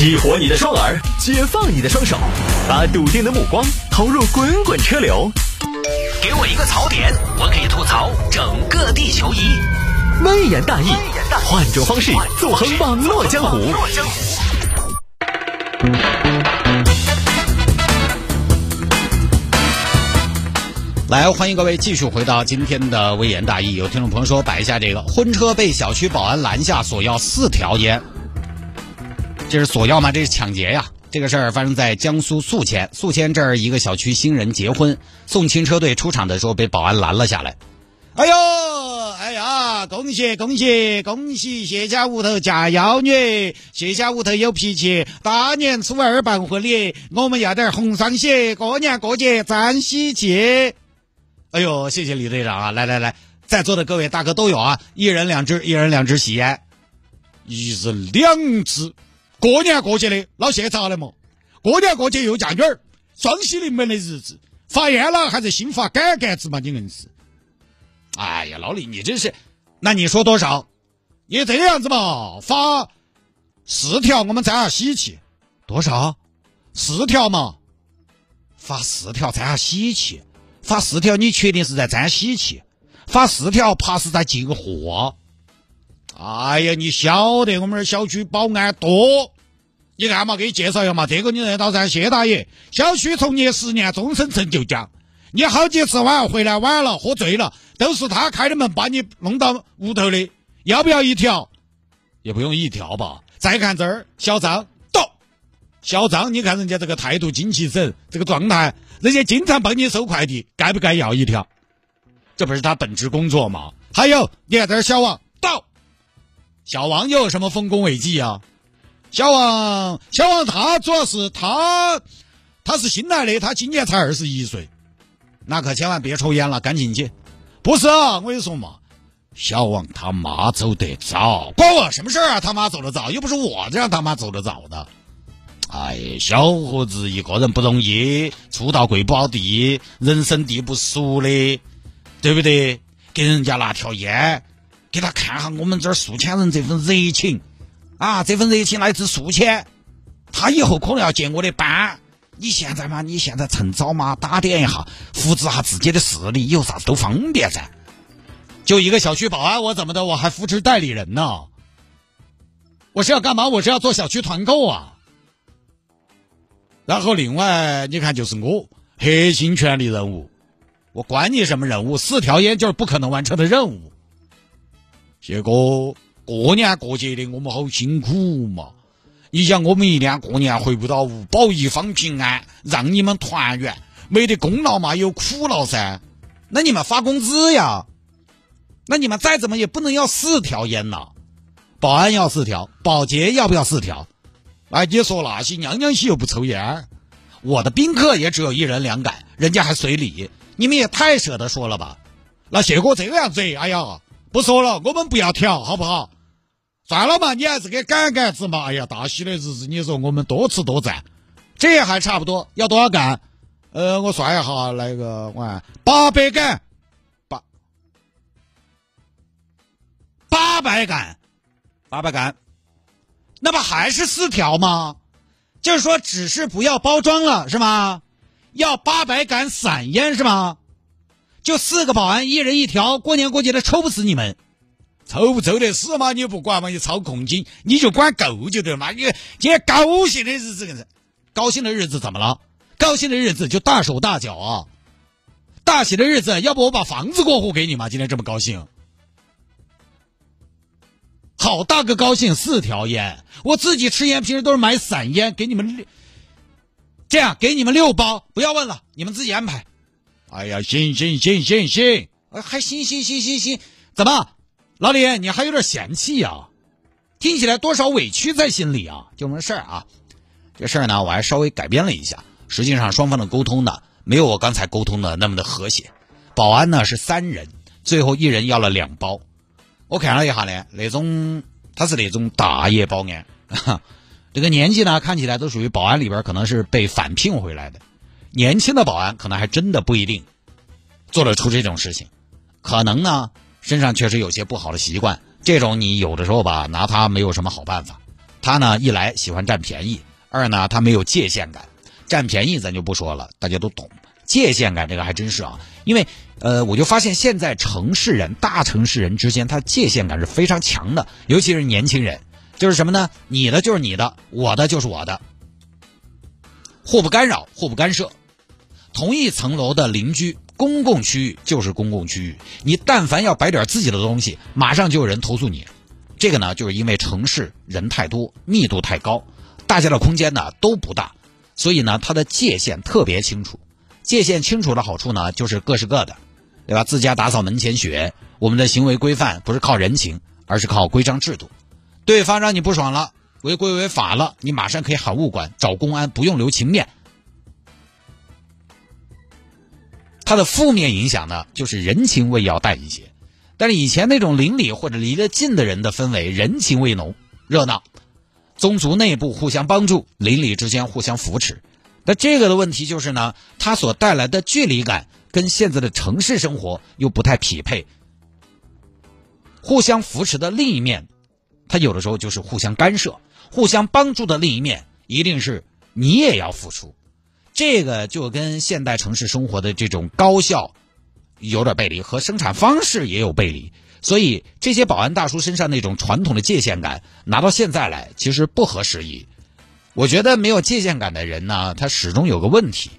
激活你的双耳，解放你的双手，把笃定的目光投入滚滚车流。给我一个槽点，我可以吐槽整个地球仪。微言大义，换种方式纵横网络江湖。来，欢迎各位继续回到今天的微言大义。有听众朋友说，摆一下这个婚车被小区保安拦下，索要四条烟。这是索要吗？这是抢劫呀！这个事儿发生在江苏宿迁，宿迁这儿一个小区新人结婚，送亲车队出场的时候被保安拦了下来。哎呦，哎呀，恭喜恭喜恭喜！谢家屋头嫁妖女，谢家屋头有脾气，大年初二办婚礼，我们要点红双喜，过年过节沾喜气。哎呦，谢谢李队长啊！来来来，在座的各位大哥都有啊，一人两支，一人两支喜烟，一人两支。过年过节的，老谢咋的嘛？过年过节又嫁女儿，双喜临门的日子，发烟了还是新发杆杆子嘛？你。硬是。哎呀，老李，你。真是，那你。说多少？你。这样子嘛，发四条，我们沾下喜气。多少？四条嘛。发四条沾下喜气。发四条，你。确定是在沾喜气？发四条，怕是在进货。哎呀，你晓得我们这儿小区保安多？你看嘛，给你介绍一下嘛，这个你认得到噻，谢大爷，小区从业十年，终身成就奖。你好几次晚回来晚了，喝醉了，都是他开的门把你弄到屋头的。要不要一条？也不用一条吧。再看这儿，小张到，小张，你看人家这个态度精气神，这个状态，人家经常帮你收快递，该不该要一条？这不是他本职工作吗？还有，你看这儿，小王。小王又有什么丰功伟绩啊？小王，小王他主要是他，他是新来的，他今年才二十一岁，那可千万别抽烟了，赶紧去。不是啊，我跟你说嘛，小王他妈走得早，关我什么事儿啊？他妈走得早，又不是我让他妈走得早的。哎，小伙子一个人不容易，初到贵宝地，人生地不熟的，对不对？给人家拿条烟。给他看下我们这儿宿迁人这份热情，啊，这份热情来自宿迁。他以后可能要接我的班，你现在嘛，你现在趁早嘛，打点一下，扶持下自己的势力，以后啥子都方便噻。就一个小区保安，我怎么的，我还扶持代理人呢？我是要干嘛？我是要做小区团购啊。然后另外，你看，就是我核心权力任务，我管你什么任务，四条烟就是不可能完成的任务。谢哥，过年过节的我们好辛苦嘛！你想我们一年过年回不到屋，保一方平安，让你们团圆，没得功劳嘛，有苦劳噻。那你们发工资呀？那你们再怎么也不能要四条烟呐！保安要四条，保洁要不要四条？哎，你说那些娘娘些又不抽烟，我的宾客也只有一人两杆，人家还随礼，你们也太舍得说了吧？那谢哥这个样子，哎呀！不说了，我们不要调，好不好？算了嘛，你还是给杆杆子嘛。哎呀，大喜的日子，你说我们多吃多占，这还差不多。要多少杆？呃，我算一下，那个我看八百杆，八八百杆，八百杆，那不还是四条吗？就是说，只是不要包装了，是吗？要八百杆散烟是吗？就四个保安，一人一条，过年过节的抽不死你们，抽不抽得死嘛？你又不管嘛？你操控金，你就管够就得了嘛？你今天高兴的日子，高兴的日子怎么了？高兴的日子就大手大脚啊！大喜的日子，要不我把房子过户给你嘛？今天这么高兴，好大个高兴！四条烟，我自己吃烟，平时都是买散烟给你们六，这样给你们六包，不要问了，你们自己安排。哎呀，行行行行行，还行行行行行，怎么，老李，你还有点嫌弃呀？听起来多少委屈在心里啊？就没事儿啊，这事儿呢，我还稍微改编了一下。实际上，双方的沟通呢，没有我刚才沟通的那么的和谐。保安呢是三人，最后一人要了两包。我看了一下呢，那种他是那种大爷保安，这个年纪呢看起来都属于保安里边可能是被返聘回来的。年轻的保安可能还真的不一定做得出这种事情，可能呢身上确实有些不好的习惯，这种你有的时候吧拿他没有什么好办法。他呢一来喜欢占便宜，二呢他没有界限感。占便宜咱就不说了，大家都懂。界限感这个还真是啊，因为呃，我就发现现在城市人、大城市人之间，他界限感是非常强的，尤其是年轻人，就是什么呢？你的就是你的，我的就是我的，互不干扰，互不干涉。同一层楼的邻居，公共区域就是公共区域，你但凡要摆点自己的东西，马上就有人投诉你。这个呢，就是因为城市人太多，密度太高，大家的空间呢都不大。所以呢，它的界限特别清楚。界限清楚的好处呢，就是各是各的，对吧？自家打扫门前雪。我们的行为规范不是靠人情，而是靠规章制度。对方让你不爽了，违规违法了，你马上可以喊物管、找公安，不用留情面。它的负面影响呢，就是人情味要淡一些。但是以前那种邻里或者离得近的人的氛围，人情味浓，热闹。宗族内部互相帮助，邻里之间互相扶持，那这个的问题就是呢，它所带来的距离感跟现在的城市生活又不太匹配。互相扶持的另一面，它有的时候就是互相干涉；互相帮助的另一面，一定是你也要付出。这个就跟现代城市生活的这种高效有点背离，和生产方式也有背离。所以这些保安大叔身上那种传统的界限感，拿到现在来其实不合时宜。我觉得没有界限感的人呢，他始终有个问题，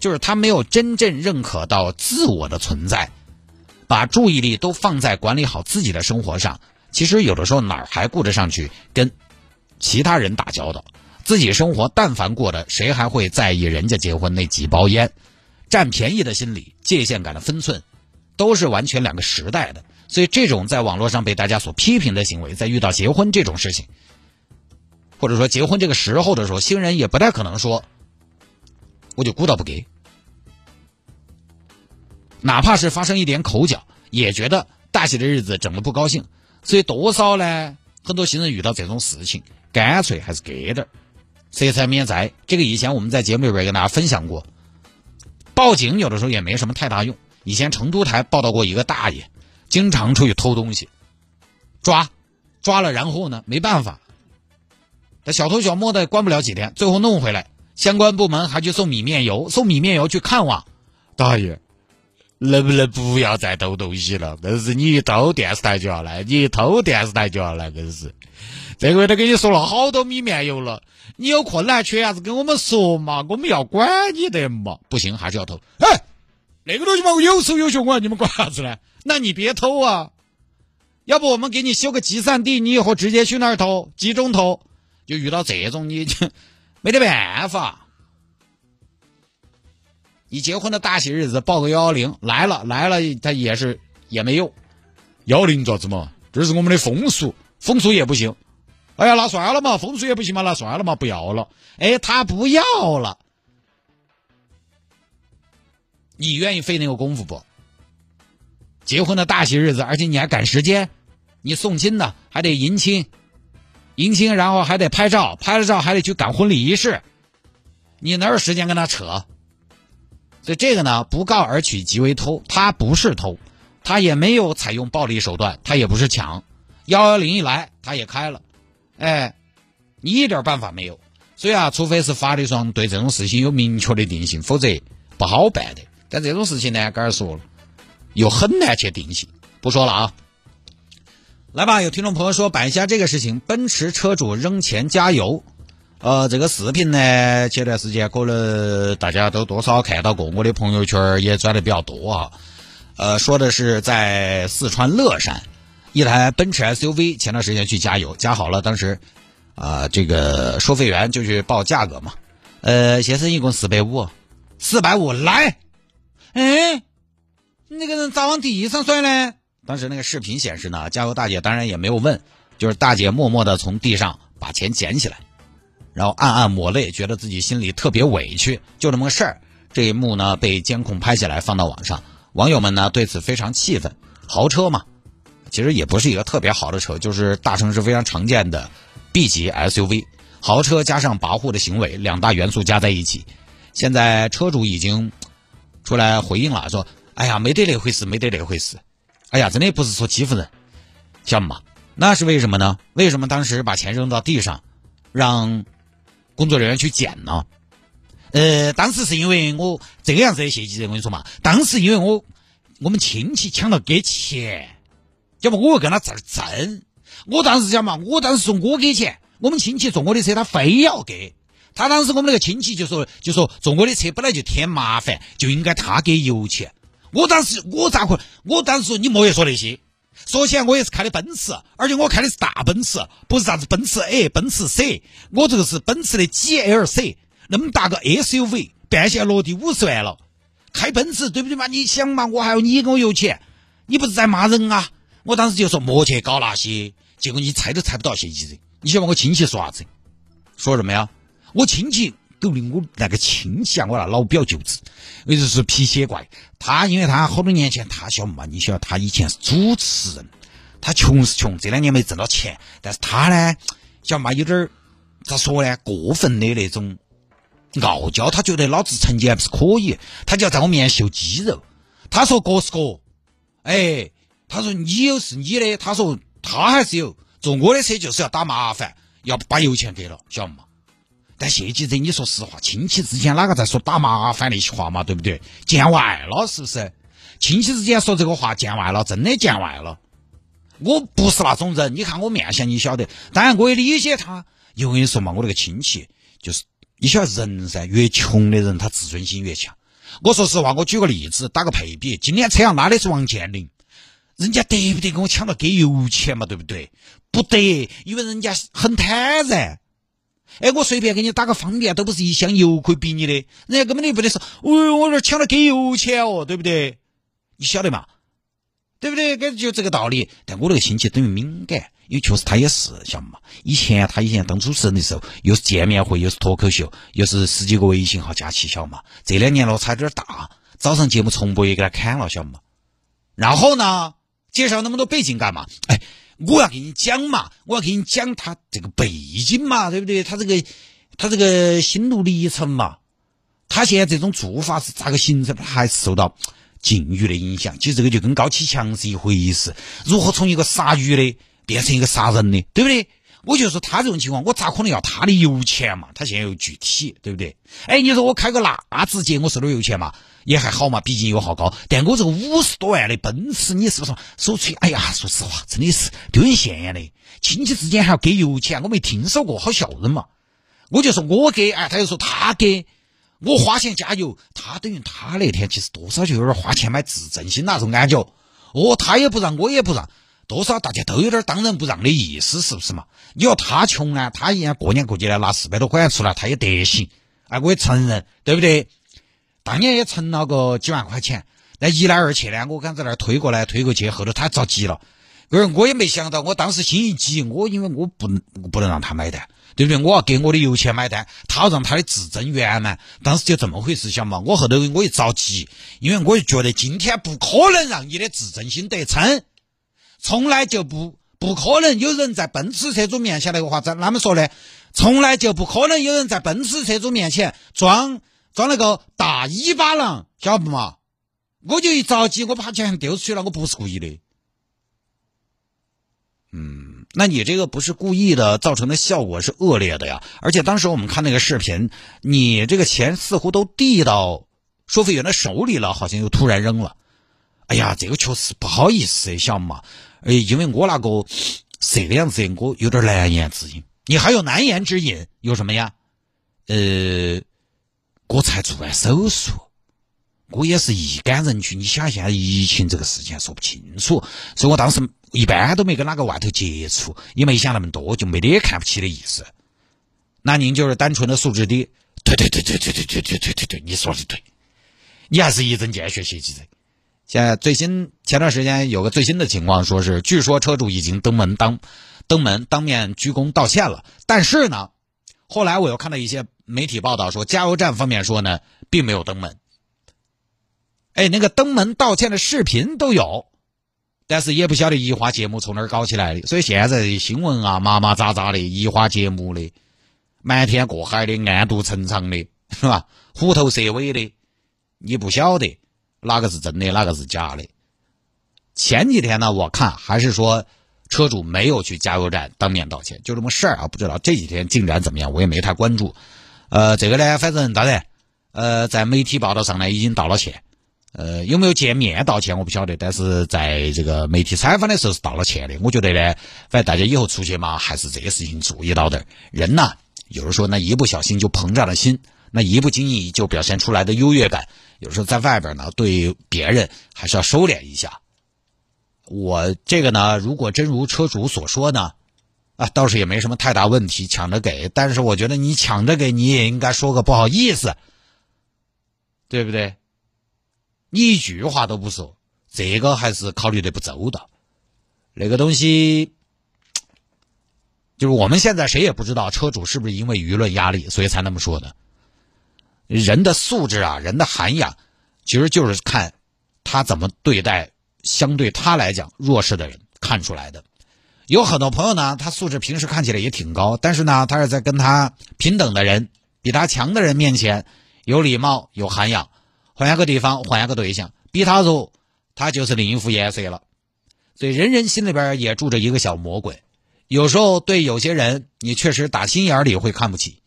就是他没有真正认可到自我的存在，把注意力都放在管理好自己的生活上。其实有的时候哪儿还顾得上去跟 其他人打交道？自己生活但凡过得，谁还会在意人家结婚那几包烟？占便宜的心理、界限感的分寸，都是完全两个时代的。所以，这种在网络上被大家所批评的行为，在遇到结婚这种事情，或者说结婚这个时候的时候，新人也不太可能说，我就顾到不给，哪怕是发生一点口角，也觉得大喜的日子整的不高兴。所以多少呢？很多新人遇到这种事情，干脆还是给点儿，色彩免灾。这个以前我们在节目里边跟大家分享过，报警有的时候也没什么太大用。以前成都台报道过一个大爷。经常出去偷东西，抓，抓了，然后呢？没办法，他小偷小摸的关不了几天，最后弄回来，相关部门还去送米面油，送米面油去看望，大爷，能不能不要再偷东西了？硬是你一偷电视台就要来，你一偷电视台就要来，硬是。这个月都给你送了好多米面油了，你有困难缺啥子跟我们说嘛，我们要管你的嘛。不行，还是要偷。哎，那个东西嘛，我有手有脚，我你们管啥子呢？那你别偷啊，要不我们给你修个集散地，你以后直接去那儿偷，集中偷。就遇到这种，你就没得办法。你结婚的大喜日子报个幺幺零来了来了，他也是也没用。幺零咋子嘛？这是我们的风俗，风俗也不行。哎呀，那算了嘛，风水也不行嘛，那算了嘛，不要了。哎，他不要了，你愿意费那个功夫不？结婚的大喜日子，而且你还赶时间，你送亲呢还得迎亲，迎亲然后还得拍照，拍了照还得去赶婚礼仪式，你哪有时间跟他扯？所以这个呢，不告而取即为偷，他不是偷，他也没有采用暴力手段，他也不是抢，幺幺零一来他也开了，哎，你一点办法没有。所以啊，除非是法律上对这种事情有明确的定性，否则不好办的。但这种事情呢，刚才说了。又很难去定性，不说了啊。来吧，有听众朋友说摆一下这个事情：奔驰车主扔钱加油。呃，这个视频呢，前段时间可能大家都多少看到过，我的朋友圈也转的比较多啊。呃，说的是在四川乐山，一台奔驰 SUV 前段时间去加油，加好了，当时啊，这个收费员就去报价格嘛。呃，先生一共四百五，四百五来，哎。那个人咋往地上摔呢？当时那个视频显示呢，加油大姐当然也没有问，就是大姐默默的从地上把钱捡起来，然后暗暗抹泪，觉得自己心里特别委屈，就这么个事儿。这一幕呢被监控拍下来放到网上，网友们呢对此非常气愤。豪车嘛，其实也不是一个特别好的车，就是大城市非常常见的 B 级 SUV。豪车加上跋扈的行为，两大元素加在一起，现在车主已经出来回应了，说。哎呀，没得那回事，没得那回事。哎呀，真的不是说欺负人，晓得吗？那是为什么呢？为什么当时把钱扔到地上？让工作人员去捡呢？呃，当时是因为我这个样子的谢记者，我跟你说嘛，当时因为我我们亲戚抢了给钱，要不我跟他这儿争，我当时讲嘛，我当时说我给钱，我们亲戚坐我的车，他非要给，他当时我们那个亲戚就说就说坐我的车本来就添麻烦，就应该他给油钱。我当时我咋会？我当时说你莫也说那些。说起来，我也是开的奔驰，而且我开的是大奔驰，不是啥子奔驰 A、奔驰 C，我这个是奔驰的 GLC，那么大个 SUV，半线落地五十万了，开奔驰对不对嘛？你想嘛，我还要你给我油钱，你不是在骂人啊？我当时就说莫去搞那些，结果你猜都猜不到，谢记者，你晓得我亲戚说啥子？说什么呀？我亲戚。狗的，我那个亲戚啊，我那老表舅子，也就是皮鞋怪。他因为他好多年前，他晓得嘛？你晓得他以前是主持人，他穷是穷，这两年没挣到钱，但是他呢，晓得嘛？有点咋说呢？过分的那种傲娇，他觉得老子成绩还不是可以，他就要在我面前秀肌肉。他说哥是哥，哎，他说你有是你的，他说他还是有，坐我的车就是要打麻烦，要把油钱给了，晓得嘛？但谢记者，你说实话，亲戚之间哪个在说打麻烦那些话嘛？对不对？见外了是不是？亲戚之间说这个话见外了，真的见外了。我不是那种人，你看我面相，你晓得。当然我也理解他。我跟你说嘛，我那个亲戚就是，你晓得人噻，越穷的人他自尊心越强。我说实话，我举个例子，打个配比，今天车上拉的是王健林，人家得不得跟我抢到给油钱嘛？对不对？不得，因为人家很坦然。哎，我随便给你打个方便，都不是一箱油可以比你的，人家根本就不得说，哦，我这抢了给油钱哦，对不对？你晓得嘛？对不对？跟就这个道理。但我那个亲戚等于敏感，因为确实他也是，晓得嘛？以前他以前当主持人的时候，又是见面会，又是脱口秀，又是十几个微信号加起，晓得嘛？这两年落差有点大，早上节目重播也给他砍了，晓得嘛？然后呢，介绍那么多背景干嘛？哎。我要给你讲嘛，我要给你讲他这个背景嘛，对不对？他这个他这个心路历程嘛，他现在这种做法是咋个形成？他还是受到禁欲的影响。其实这个就跟高启强是一回事。如何从一个杀鱼的变成一个杀人的，对不对？我就说他这种情况，我咋可能要他的油钱嘛？他现在又具体，对不对？哎，你说我开个纳智捷，我收点油钱嘛？也还好嘛，毕竟油耗高。但我这个五十多万的奔驰，你是不是说手吹？哎呀，说实话，真的是丢人现眼的。亲戚之间还要给油钱，我没听说过，好笑人嘛。我就说我给，哎，他又说他给，我花钱加油，他等于他那天其实多少就有点花钱买自尊心那种感觉。哦，他也不让，我也不让，多少大家都有点当仁不让的意思，是不是嘛？你要他穷呢，他一年过年过节的拿四百多块钱出来，他也得行。哎，我也承认，对不对？当年也存了个几万块钱，那一来二去呢，我刚在那儿推过来推过去，后头他着急了，而我也没想到，我当时心一急，我因为我不不能让他买单，对不对？我要给我的油钱买单，他要让他的自尊圆满，当时就这么回事，想嘛？我后头我一着急，因为我就觉得今天不可能让你的自尊心得逞，从来就不不可能有人在奔驰车主面前那个话，怎哪么说呢？从来就不可能有人在奔驰车主面前装。装那个大尾巴狼，晓得不嘛？我就一着急，我把钱丢出去了，我不是故意的。嗯，那你这个不是故意的，造成的效果是恶劣的呀。而且当时我们看那个视频，你这个钱似乎都递到收费员的手里了，好像又突然扔了。哎呀，这个确实不好意思，晓得嘛？哎，因为我那个这个样子，我有点难言之隐。你还有难言之隐？有什么呀？呃。我才做完手术，我也是一干人群。你想现在疫情这个事情说不清楚，所以我当时一般都没跟哪个外头接触，也没想那么多，就没得看不起的意思。那您就是单纯的素质低？对对对对对对对对对对对，你说的对，你还是一针见血写记者。现在最新前段时间有个最新的情况，说是据说车主已经登门当登门当面鞠躬道歉了，但是呢，后来我又看到一些。媒体报道说，加油站方面说呢，并没有登门。哎，那个登门道歉的视频都有，但是也不晓得移花接木从哪儿搞起来的。所以现在新闻啊，麻麻杂杂的，移花接木的，瞒天过海的，暗度陈仓的，是吧？虎头蛇尾的，你不晓得哪个是真的，哪个是假的。前几天呢，我看还是说车主没有去加油站当面道歉，就这么事儿啊。不知道这几天进展怎么样，我也没太关注。呃，这个呢，反正当然，呃，在媒体报道上呢已经道了歉。呃，有没有见面道歉我不晓得，但是在这个媒体采访的时候是道了歉的。我觉得呢，反正大家以后出去嘛，还是这个事情注意到点。人呐，有时候那一不小心就膨胀了心，那一不经意就表现出来的优越感，有时候在外边呢对别人还是要收敛一下。我这个呢，如果真如车主所说呢，啊，倒是也没什么太大问题，抢着给。但是我觉得你抢着给，你也应该说个不好意思，对不对？你一句话都不说，这个还是考虑的不周到。那个东西，就是我们现在谁也不知道车主是不是因为舆论压力，所以才那么说的。人的素质啊，人的涵养，其实就是看他怎么对待。相对他来讲弱势的人看出来的，有很多朋友呢，他素质平时看起来也挺高，但是呢，他是在跟他平等的人、比他强的人面前有礼貌、有涵养。换一个地方，换一个对象，比他弱，他就是另一副颜色了。所以，人人心里边也住着一个小魔鬼。有时候对有些人，你确实打心眼里会看不起，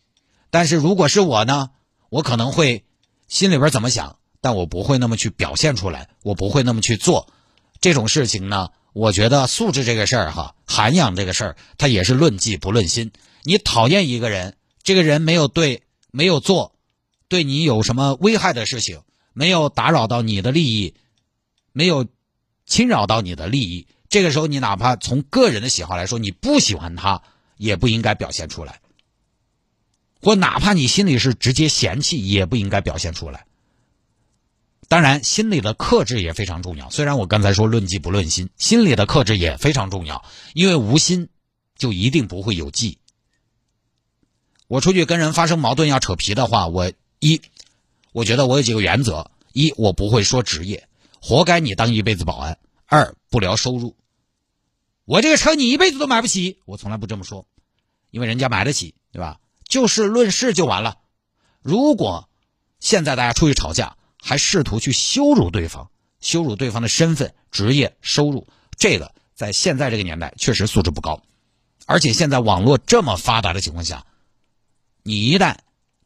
但是如果是我呢，我可能会心里边怎么想，但我不会那么去表现出来，我不会那么去做。这种事情呢，我觉得素质这个事儿哈，涵养这个事儿，它也是论迹不论心。你讨厌一个人，这个人没有对，没有做，对你有什么危害的事情，没有打扰到你的利益，没有侵扰到你的利益，这个时候你哪怕从个人的喜好来说，你不喜欢他，也不应该表现出来，或哪怕你心里是直接嫌弃，也不应该表现出来。当然，心里的克制也非常重要。虽然我刚才说论迹不论心，心里的克制也非常重要。因为无心，就一定不会有迹。我出去跟人发生矛盾要扯皮的话，我一，我觉得我有几个原则：一，我不会说职业，活该你当一辈子保安；二，不聊收入，我这个车你一辈子都买不起，我从来不这么说，因为人家买得起，对吧？就事论事就完了。如果现在大家出去吵架，还试图去羞辱对方，羞辱对方的身份、职业、收入，这个在现在这个年代确实素质不高。而且现在网络这么发达的情况下，你一旦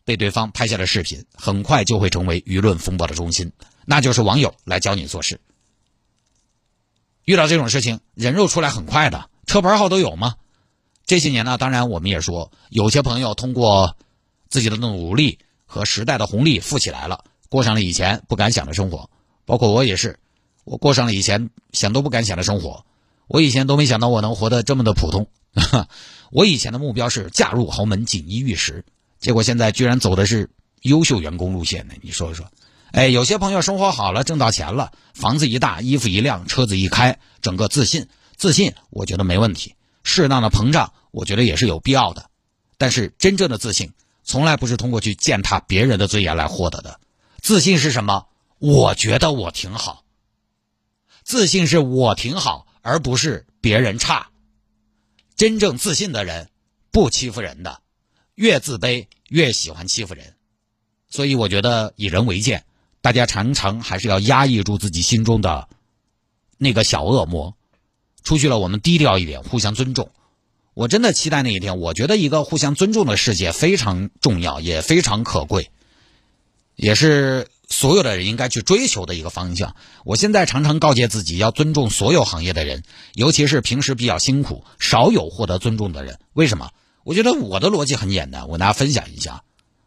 被对方拍下了视频，很快就会成为舆论风暴的中心，那就是网友来教你做事。遇到这种事情，人肉出来很快的，车牌号都有吗？这些年呢，当然我们也说，有些朋友通过自己的努力和时代的红利富起来了。过上了以前不敢想的生活，包括我也是，我过上了以前想都不敢想的生活。我以前都没想到我能活得这么的普通。我以前的目标是嫁入豪门，锦衣玉食，结果现在居然走的是优秀员工路线呢。你说说，哎，有些朋友生活好了，挣到钱了，房子一大，衣服一辆，车子一开，整个自信，自信，我觉得没问题。适当的膨胀，我觉得也是有必要的。但是真正的自信，从来不是通过去践踏别人的尊严来获得的。自信是什么？我觉得我挺好。自信是我挺好，而不是别人差。真正自信的人不欺负人的，越自卑越喜欢欺负人。所以我觉得以人为鉴，大家常常还是要压抑住自己心中的那个小恶魔。出去了，我们低调一点，互相尊重。我真的期待那一天。我觉得一个互相尊重的世界非常重要，也非常可贵。也是所有的人应该去追求的一个方向。我现在常常告诫自己，要尊重所有行业的人，尤其是平时比较辛苦、少有获得尊重的人。为什么？我觉得我的逻辑很简单，我跟大家分享一下。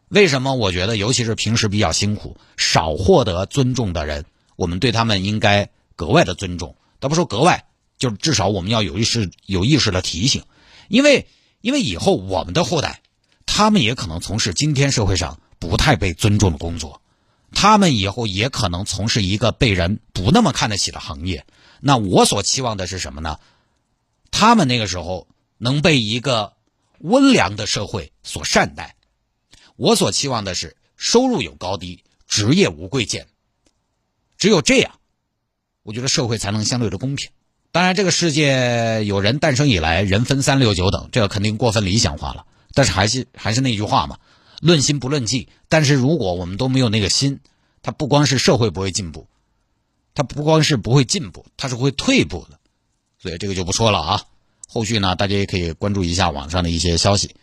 为什么？我觉得，尤其是平时比较辛苦、少获得尊重的人，我们对他们应该格外的尊重。倒不说格外，就至少我们要有意识、有意识的提醒，因为，因为以后我们的后代，他们也可能从事今天社会上。不太被尊重的工作，他们以后也可能从事一个被人不那么看得起的行业。那我所期望的是什么呢？他们那个时候能被一个温良的社会所善待。我所期望的是收入有高低，职业无贵贱。只有这样，我觉得社会才能相对的公平。当然，这个世界有人诞生以来，人分三六九等，这个肯定过分理想化了。但是还是还是那句话嘛。论心不论迹，但是如果我们都没有那个心，它不光是社会不会进步，它不光是不会进步，它是会退步的，所以这个就不说了啊。后续呢，大家也可以关注一下网上的一些消息。